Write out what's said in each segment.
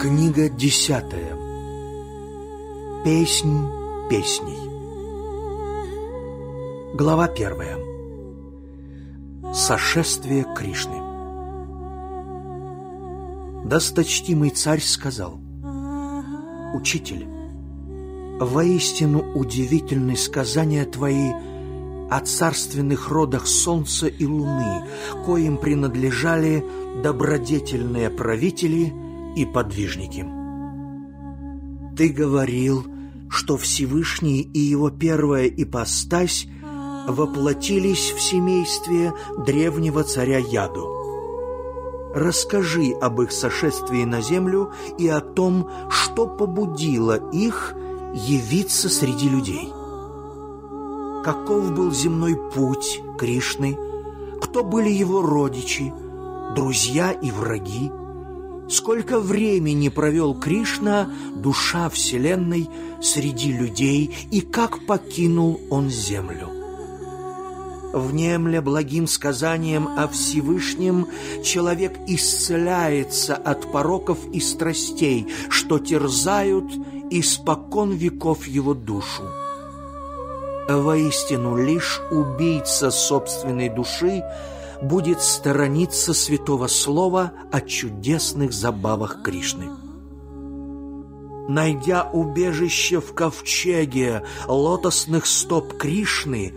Книга десятая. Песнь песней. Глава первая. Сошествие Кришны. Досточтимый царь сказал, «Учитель, воистину удивительны сказания твои о царственных родах солнца и луны, коим принадлежали добродетельные правители и подвижники. Ты говорил, что Всевышний и его первая ипостась воплотились в семействе древнего царя Яду. Расскажи об их сошествии на землю и о том, что побудило их явиться среди людей. Каков был земной путь Кришны, кто были его родичи, друзья и враги, Сколько времени провел Кришна, душа Вселенной, среди людей, и как покинул он землю. Внемля благим сказанием о Всевышнем, человек исцеляется от пороков и страстей, что терзают испокон веков его душу. Воистину, лишь убийца собственной души – будет сторониться святого слова о чудесных забавах Кришны. Найдя убежище в ковчеге лотосных стоп Кришны,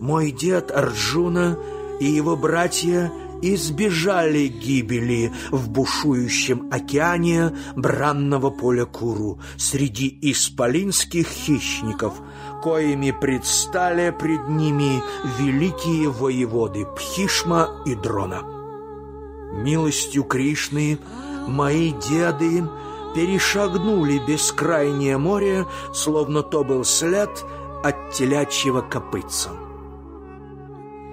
мой дед Арджуна и его братья избежали гибели в бушующем океане бранного поля Куру среди исполинских хищников – коими предстали пред ними великие воеводы Пхишма и Дрона. Милостью Кришны мои деды перешагнули бескрайнее море, словно то был след от телячьего копытца.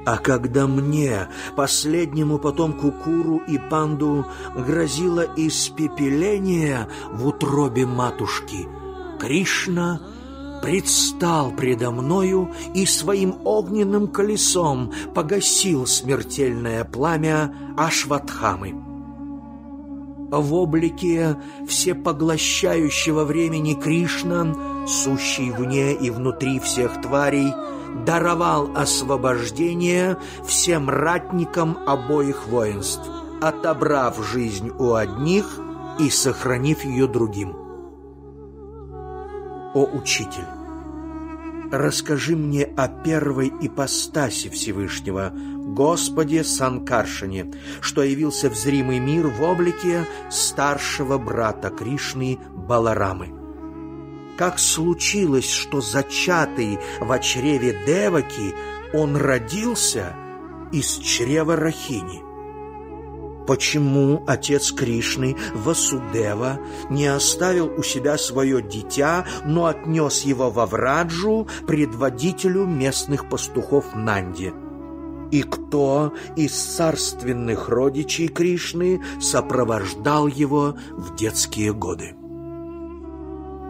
А когда мне, последнему потомку Куру и Панду, грозило испепеление в утробе матушки, Кришна — предстал предо мною и своим огненным колесом погасил смертельное пламя Ашватхамы. В облике всепоглощающего времени Кришна, сущий вне и внутри всех тварей, даровал освобождение всем ратникам обоих воинств, отобрав жизнь у одних и сохранив ее другим о Учитель! Расскажи мне о первой ипостаси Всевышнего, Господе Санкаршине, что явился в зримый мир в облике старшего брата Кришны Баларамы. Как случилось, что зачатый в чреве Деваки он родился из чрева Рахини – Почему отец Кришны, Васудева, не оставил у себя свое дитя, но отнес его во Враджу, предводителю местных пастухов Нанди? И кто из царственных родичей Кришны сопровождал его в детские годы?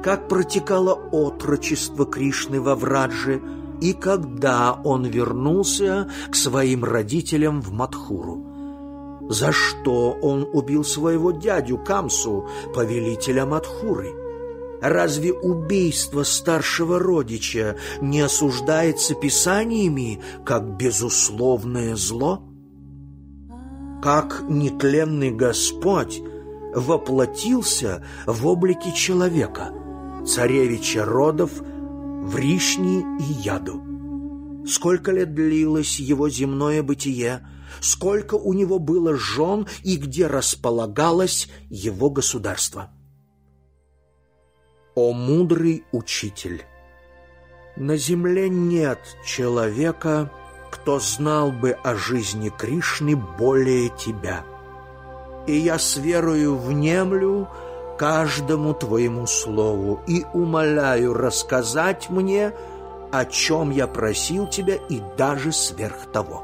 Как протекало отрочество Кришны во Врадже и когда он вернулся к своим родителям в Мадхуру? за что он убил своего дядю Камсу, повелителя Мадхуры. Разве убийство старшего родича не осуждается писаниями как безусловное зло? Как нетленный Господь воплотился в облике человека, царевича родов, Вришни и Яду? Сколько лет длилось его земное бытие – сколько у него было жен и где располагалось его государство. О мудрый учитель! На земле нет человека, кто знал бы о жизни Кришны более тебя. И я с верою внемлю каждому твоему слову и умоляю рассказать мне, о чем я просил тебя и даже сверх того.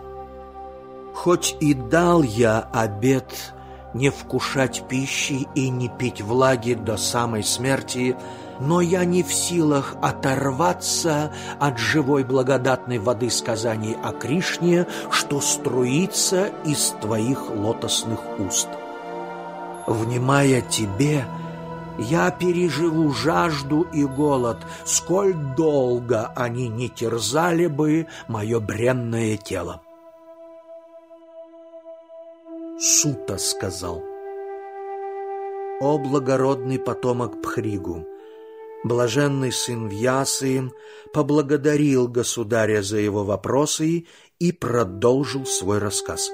Хоть и дал я обет не вкушать пищи и не пить влаги до самой смерти, но я не в силах оторваться от живой благодатной воды сказаний о Кришне, что струится из твоих лотосных уст. Внимая тебе, Я переживу жажду и голод, сколь долго они не терзали бы мое бренное тело. Сута сказал, «О благородный потомок Пхригу!» Блаженный сын Вьясы поблагодарил государя за его вопросы и продолжил свой рассказ.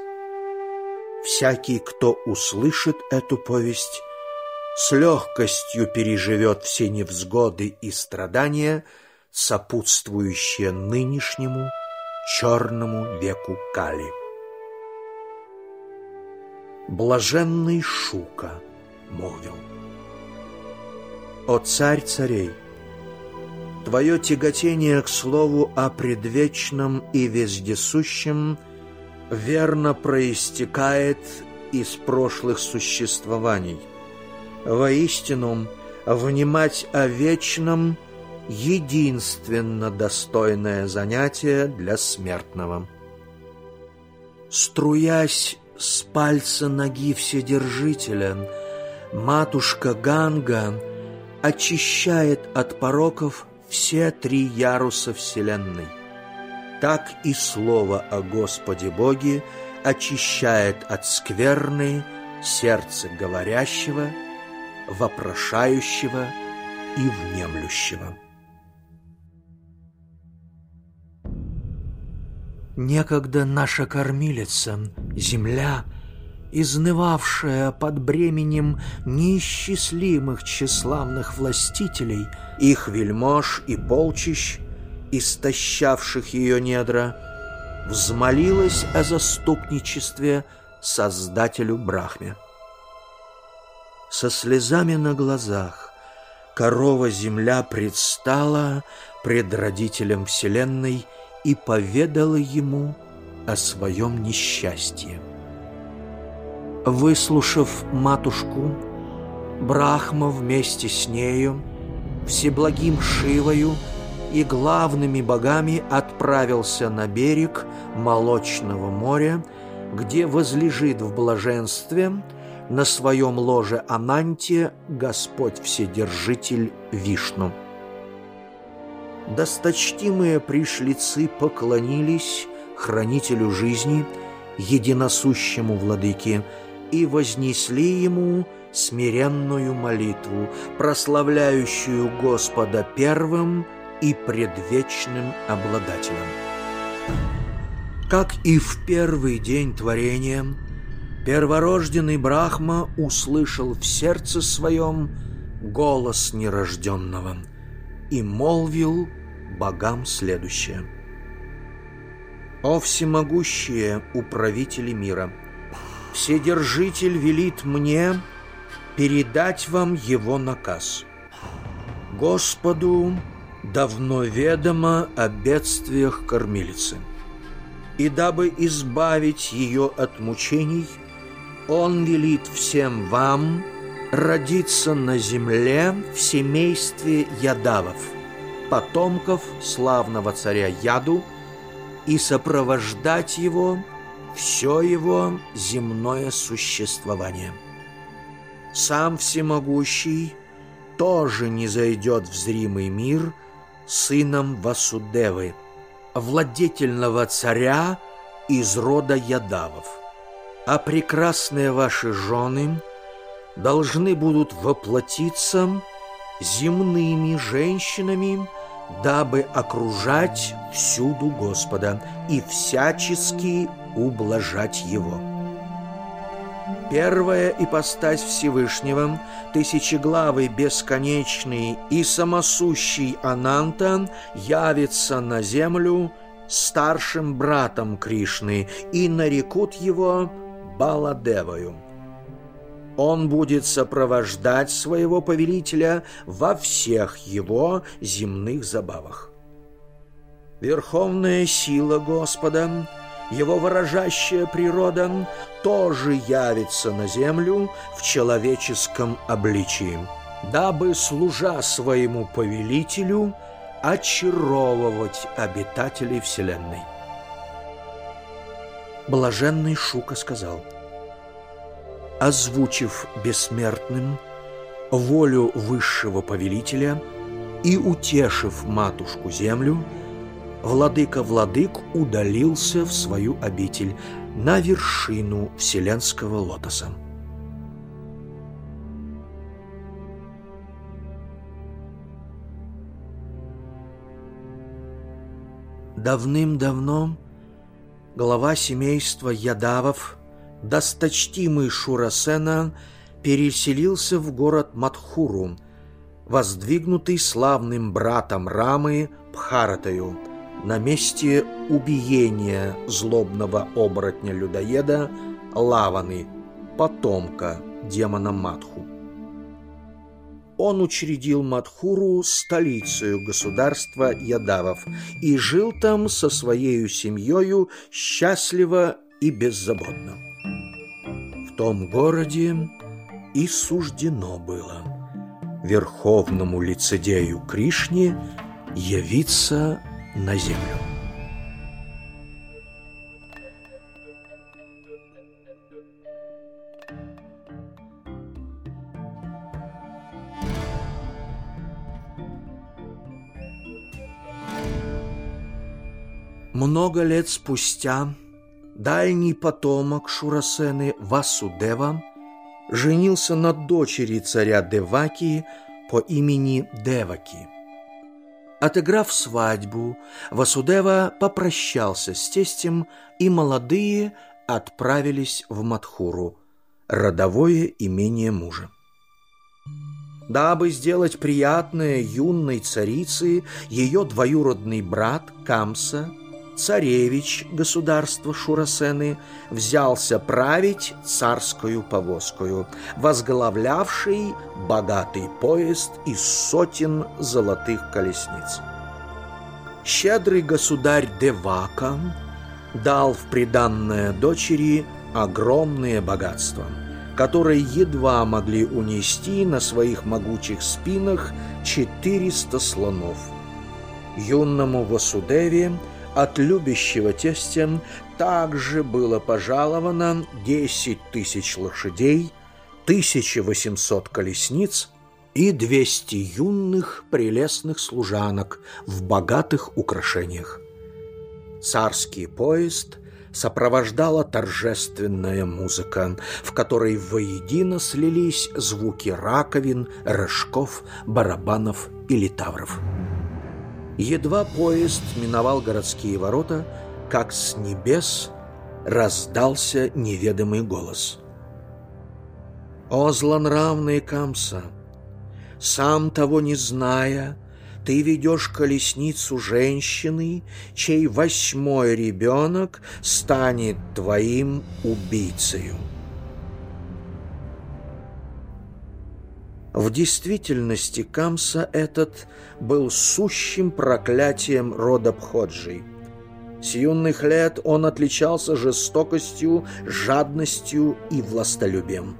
Всякий, кто услышит эту повесть, с легкостью переживет все невзгоды и страдания, сопутствующие нынешнему черному веку Кали. Блаженный Шука молвил. «О царь царей! Твое тяготение к слову о предвечном и вездесущем верно проистекает из прошлых существований. Воистину, внимать о вечном — единственно достойное занятие для смертного. Струясь с пальца ноги Вседержителя, матушка Ганга очищает от пороков все три яруса Вселенной. Так и слово о Господе Боге очищает от скверны сердце говорящего, вопрошающего и внемлющего. Некогда наша кормилица, земля, изнывавшая под бременем неисчислимых тщеславных властителей, их вельмож и полчищ, истощавших ее недра, взмолилась о заступничестве Создателю Брахме. Со слезами на глазах корова-земля предстала пред родителем Вселенной и поведала ему о своем несчастье. Выслушав матушку, Брахма вместе с нею, всеблагим Шивою и главными богами отправился на берег Молочного моря, где возлежит в блаженстве на своем ложе Ананте Господь Вседержитель Вишну. Досточтимые пришлицы поклонились хранителю жизни, единосущему владыке, и вознесли ему смиренную молитву, прославляющую Господа первым и предвечным обладателем. Как и в первый день творения, перворожденный Брахма услышал в сердце своем голос нерожденного – и молвил богам следующее. «О всемогущие управители мира! Вседержитель велит мне передать вам его наказ. Господу давно ведомо о бедствиях кормилицы, и дабы избавить ее от мучений, он велит всем вам родиться на земле в семействе Ядавов, потомков славного царя Яду, и сопровождать его все его земное существование. Сам всемогущий тоже не зайдет в зримый мир сыном Васудевы, владетельного царя из рода Ядавов. А прекрасные ваши жены — должны будут воплотиться земными женщинами, дабы окружать всюду Господа и всячески ублажать Его. Первая ипостась Всевышнего, тысячеглавый, бесконечный и самосущий Ананта явится на землю старшим братом Кришны и нарекут его Баладевою. Он будет сопровождать своего повелителя во всех его земных забавах. Верховная сила Господа, его выражающая природа, тоже явится на землю в человеческом обличии, дабы, служа своему повелителю, очаровывать обитателей Вселенной. Блаженный Шука сказал – озвучив бессмертным волю высшего повелителя и, утешив матушку землю, владыка-владык удалился в свою обитель на вершину вселенского лотоса. Давным-давно глава семейства Ядавов, досточтимый Шурасена, переселился в город Матхуру, воздвигнутый славным братом Рамы Пхаратою на месте убиения злобного оборотня-людоеда Лаваны, потомка демона Матху он учредил Мадхуру столицей государства Ядавов и жил там со своей семьей счастливо и беззаботно. В том городе и суждено было верховному лицедею Кришне явиться на землю. Много лет спустя дальний потомок Шурасены Васудева женился на дочери царя Деваки по имени Деваки. Отыграв свадьбу, Васудева попрощался с тестем, и молодые отправились в Мадхуру, родовое имение мужа. Дабы сделать приятное юной царице, ее двоюродный брат Камса – царевич государства Шурасены взялся править царскую повозкою, возглавлявший богатый поезд из сотен золотых колесниц. Щедрый государь Девака дал в приданное дочери огромные богатства, которые едва могли унести на своих могучих спинах 400 слонов. Юному Васудеве – от любящего тестя также было пожаловано 10 тысяч лошадей, 1800 колесниц и 200 юных прелестных служанок в богатых украшениях. Царский поезд сопровождала торжественная музыка, в которой воедино слились звуки раковин, рожков, барабанов и литавров. Едва поезд миновал городские ворота, как с небес раздался неведомый голос. «О, злонравный Камса! Сам того не зная, ты ведешь колесницу женщины, чей восьмой ребенок станет твоим убийцею». В действительности Камса этот был сущим проклятием рода Бходжи. С юных лет он отличался жестокостью, жадностью и властолюбием.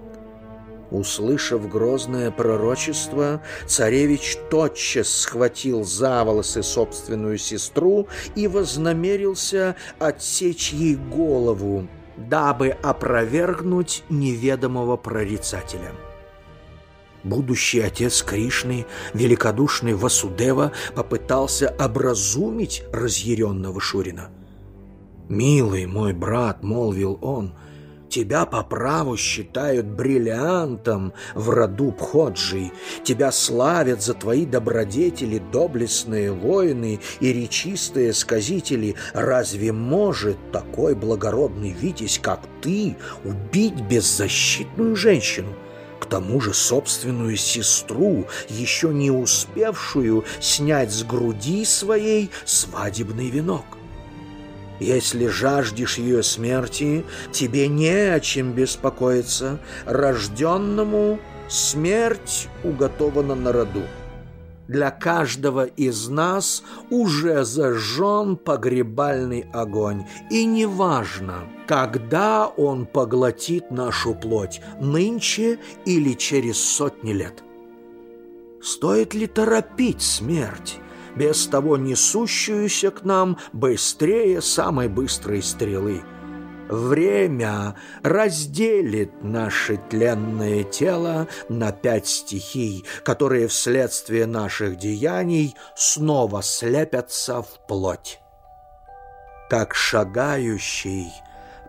Услышав грозное пророчество, царевич тотчас схватил за волосы собственную сестру и вознамерился отсечь ей голову, дабы опровергнуть неведомого прорицателя. Будущий отец Кришны, великодушный Васудева, попытался образумить разъяренного Шурина. «Милый мой брат», — молвил он, — «тебя по праву считают бриллиантом в роду Пходжи, тебя славят за твои добродетели доблестные воины и речистые сказители. Разве может такой благородный витязь, как ты, убить беззащитную женщину?» К тому же собственную сестру, еще не успевшую снять с груди своей свадебный венок. Если жаждешь ее смерти, тебе не о чем беспокоиться. Рожденному смерть уготована на роду для каждого из нас уже зажжен погребальный огонь. И неважно, когда он поглотит нашу плоть, нынче или через сотни лет. Стоит ли торопить смерть, без того несущуюся к нам быстрее самой быстрой стрелы? Время разделит наше тленное тело на пять стихий, которые вследствие наших деяний снова слепятся в плоть. Как шагающий –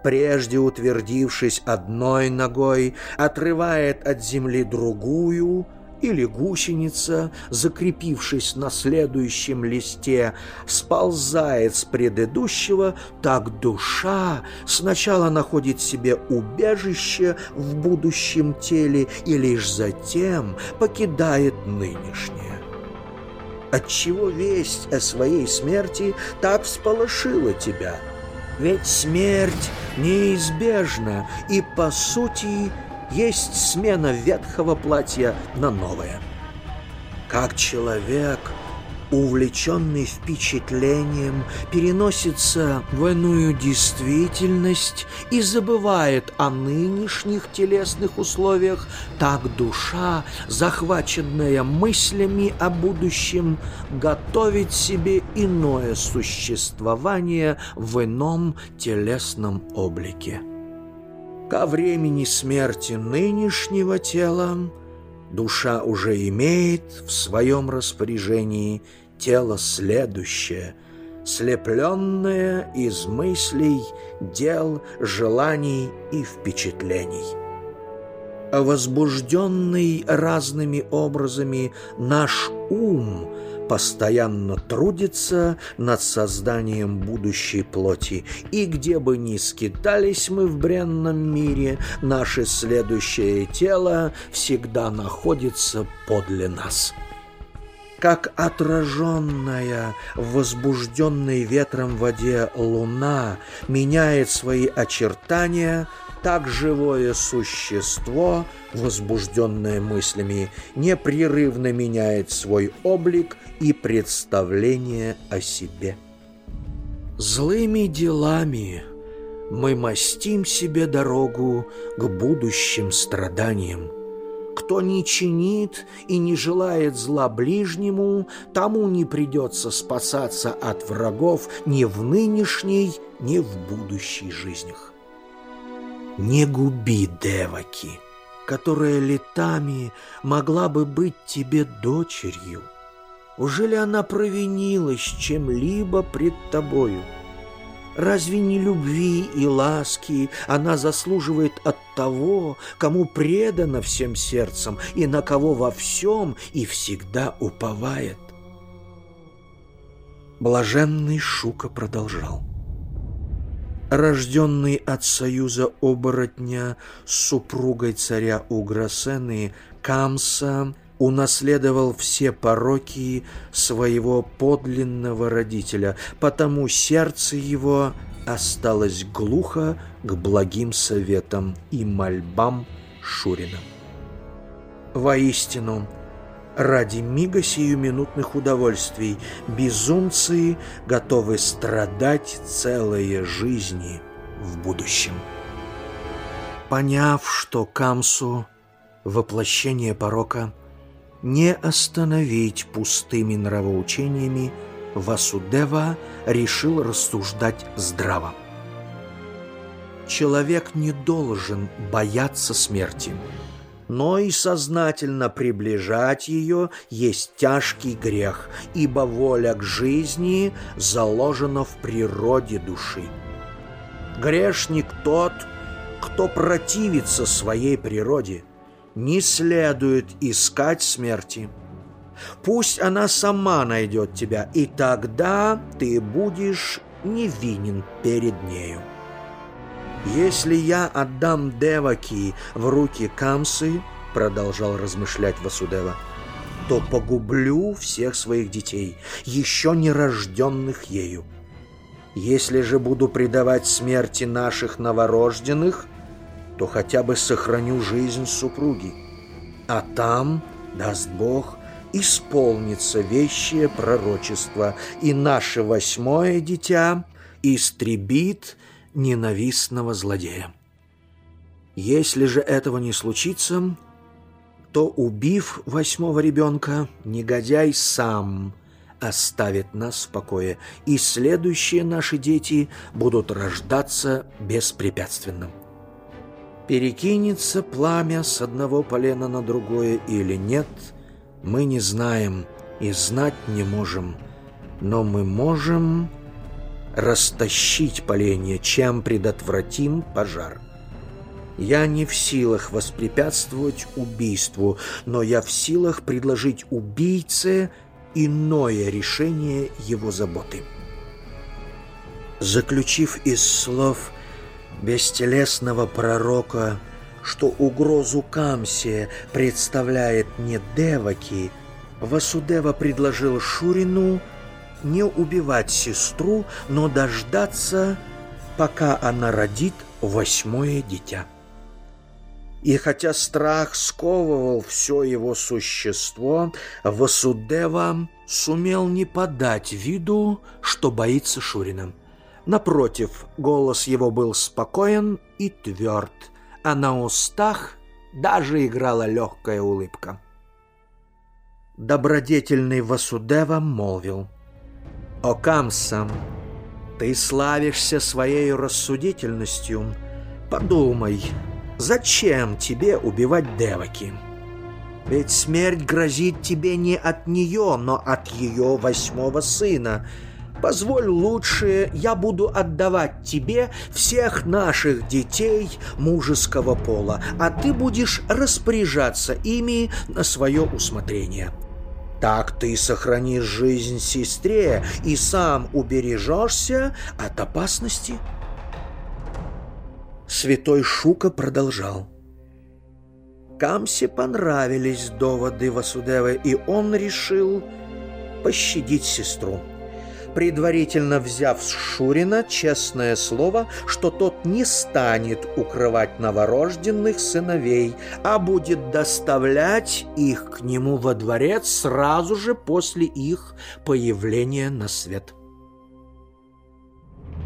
прежде утвердившись одной ногой, отрывает от земли другую, или гусеница, закрепившись на следующем листе, сползает с предыдущего, так душа сначала находит себе убежище в будущем теле и лишь затем покидает нынешнее. Отчего весть о своей смерти так всполошила тебя – ведь смерть неизбежна, и, по сути, есть смена ветхого платья на новое. Как человек – увлеченный впечатлением, переносится в иную действительность и забывает о нынешних телесных условиях, так душа, захваченная мыслями о будущем, готовит себе иное существование в ином телесном облике. Ко времени смерти нынешнего тела душа уже имеет в своем распоряжении тело следующее, слепленное из мыслей, дел, желаний и впечатлений. Возбужденный разными образами наш ум – постоянно трудится над созданием будущей плоти, и где бы ни скитались мы в бренном мире, наше следующее тело всегда находится подле нас. Как отраженная в возбужденной ветром воде луна меняет свои очертания – так живое существо, возбужденное мыслями, непрерывно меняет свой облик и представление о себе. Злыми делами мы мастим себе дорогу к будущим страданиям. Кто не чинит и не желает зла ближнему, тому не придется спасаться от врагов ни в нынешней, ни в будущей жизнях. Не губи Деваки, которая летами могла бы быть тебе дочерью. Уже ли она провинилась чем-либо пред тобою? Разве не любви и ласки она заслуживает от того, кому предана всем сердцем и на кого во всем и всегда уповает? Блаженный Шука продолжал рожденный от союза оборотня с супругой царя Уграсены, Камса унаследовал все пороки своего подлинного родителя, потому сердце его осталось глухо к благим советам и мольбам Шурина. Воистину, Ради мига сиюминутных удовольствий безумцы готовы страдать целые жизни в будущем. Поняв, что Камсу — воплощение порока, не остановить пустыми нравоучениями, Васудева решил рассуждать здраво. Человек не должен бояться смерти — но и сознательно приближать ее есть тяжкий грех, ибо воля к жизни заложена в природе души. Грешник тот, кто противится своей природе, не следует искать смерти. Пусть она сама найдет тебя, и тогда ты будешь невинен перед нею. «Если я отдам Деваки в руки Камсы, — продолжал размышлять Васудева, — то погублю всех своих детей, еще не рожденных ею. Если же буду предавать смерти наших новорожденных, то хотя бы сохраню жизнь супруги. А там, даст Бог, исполнится вещее пророчество, и наше восьмое дитя истребит ненавистного злодея. Если же этого не случится, то, убив восьмого ребенка, негодяй сам оставит нас в покое, и следующие наши дети будут рождаться беспрепятственно. Перекинется пламя с одного полена на другое или нет, мы не знаем и знать не можем, но мы можем растащить поленья, чем предотвратим пожар. Я не в силах воспрепятствовать убийству, но я в силах предложить убийце иное решение его заботы. Заключив из слов бестелесного пророка, что угрозу Камсе представляет не Деваки, Васудева предложил Шурину не убивать сестру, но дождаться, пока она родит восьмое дитя. И хотя страх сковывал все его существо, Васудева сумел не подать виду, что боится Шурина. Напротив, голос его был спокоен и тверд, а на устах даже играла легкая улыбка. Добродетельный Васудева молвил. «О, Камса, ты славишься своей рассудительностью. Подумай, Зачем тебе убивать Деваки? Ведь смерть грозит тебе не от нее, но от ее восьмого сына. Позволь лучше, я буду отдавать тебе всех наших детей мужеского пола, а ты будешь распоряжаться ими на свое усмотрение. Так ты сохранишь жизнь сестре и сам убережешься от опасности. Святой Шука продолжал. Камсе понравились доводы Васудевы, и он решил пощадить сестру. Предварительно взяв с Шурина честное слово, что тот не станет укрывать новорожденных сыновей, а будет доставлять их к нему во дворец сразу же после их появления на свет.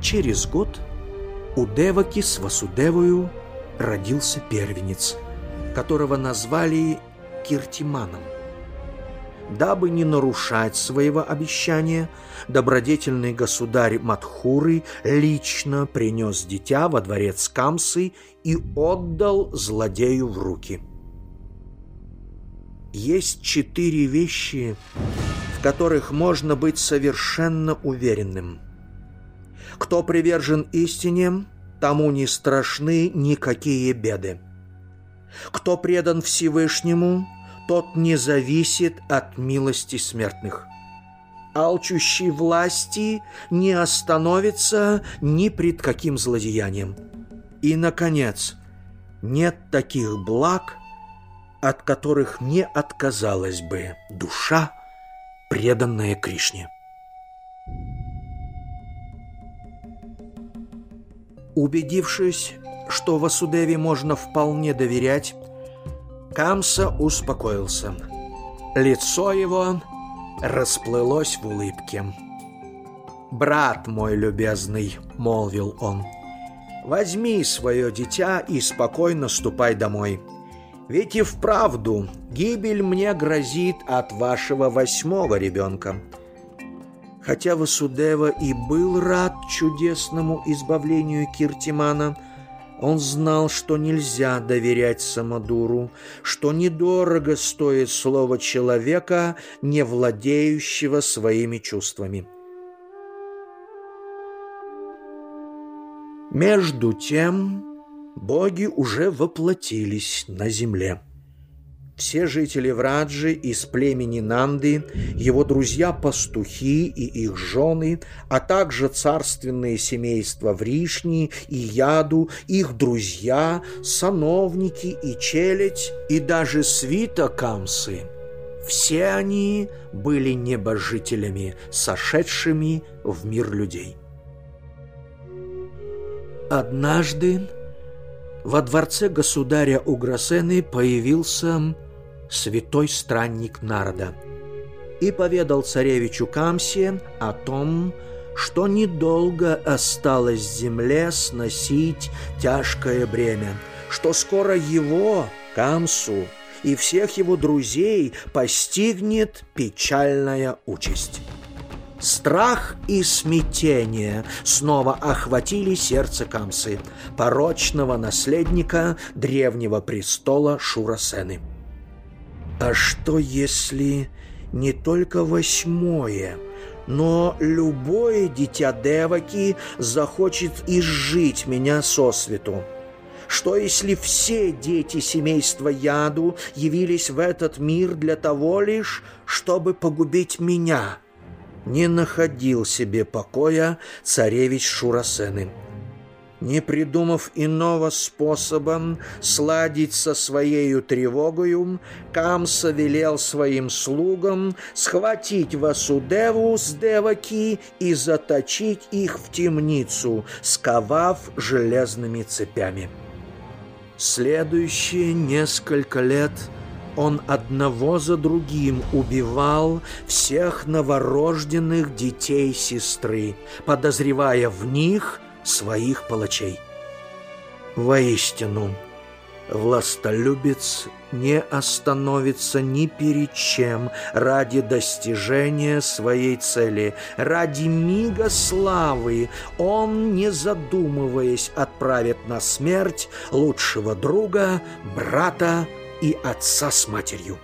Через год у Деваки с Васудевою родился первенец, которого назвали Киртиманом. Дабы не нарушать своего обещания, добродетельный государь Матхуры лично принес дитя во дворец Камсы и отдал злодею в руки. Есть четыре вещи, в которых можно быть совершенно уверенным – кто привержен истине, тому не страшны никакие беды. Кто предан Всевышнему, тот не зависит от милости смертных. Алчущий власти не остановится ни пред каким злодеянием. И, наконец, нет таких благ, от которых не отказалась бы душа, преданная Кришне. Убедившись, что Васудеве можно вполне доверять, Камса успокоился. Лицо его расплылось в улыбке. «Брат мой любезный», — молвил он, — «возьми свое дитя и спокойно ступай домой. Ведь и вправду гибель мне грозит от вашего восьмого ребенка. Хотя Васудева и был рад чудесному избавлению Киртимана, он знал, что нельзя доверять Самодуру, что недорого стоит слово человека, не владеющего своими чувствами. Между тем боги уже воплотились на земле. Все жители Враджи из племени Нанды, его друзья-пастухи и их жены, а также царственные семейства Вришни и Яду, их друзья, сановники и челядь, и даже свита Камсы – все они были небожителями, сошедшими в мир людей. Однажды во дворце государя Уграсены появился святой странник народа, и поведал царевичу Камсе о том, что недолго осталось земле сносить тяжкое бремя, что скоро его, Камсу, и всех его друзей постигнет печальная участь. Страх и смятение снова охватили сердце Камсы, порочного наследника древнего престола Шурасены. А что если не только восьмое, но любое дитя Деваки захочет изжить меня сосвету? Что если все дети семейства Яду явились в этот мир для того лишь, чтобы погубить меня?» не находил себе покоя царевич Шурасены. Не придумав иного способа сладить со своею тревогою, Камса велел своим слугам схватить Васудеву с Деваки и заточить их в темницу, сковав железными цепями. Следующие несколько лет – он одного за другим убивал всех новорожденных детей сестры, подозревая в них своих палачей. Воистину, властолюбец не остановится ни перед чем ради достижения своей цели, ради мига славы. Он, не задумываясь, отправит на смерть лучшего друга, брата, и отца с матерью.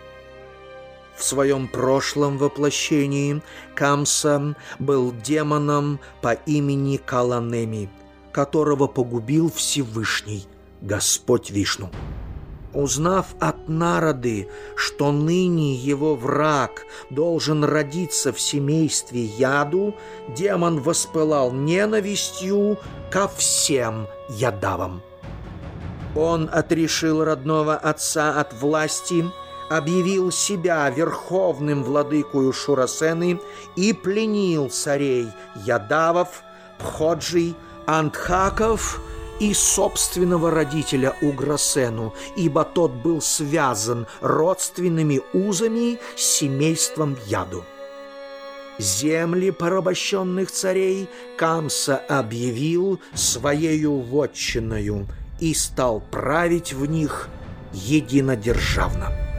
В своем прошлом воплощении Камса был демоном по имени Каланеми, которого погубил Всевышний, Господь Вишну. Узнав от народы, что ныне его враг должен родиться в семействе яду, демон воспылал ненавистью ко всем ядавам. Он отрешил родного отца от власти, объявил себя верховным владыкою Шурасены и пленил царей Ядавов, Пходжий, Антхаков и собственного родителя Уграсену, ибо тот был связан родственными узами с семейством Яду. Земли порабощенных царей Камса объявил своею вотчиною – и стал править в них единодержавно.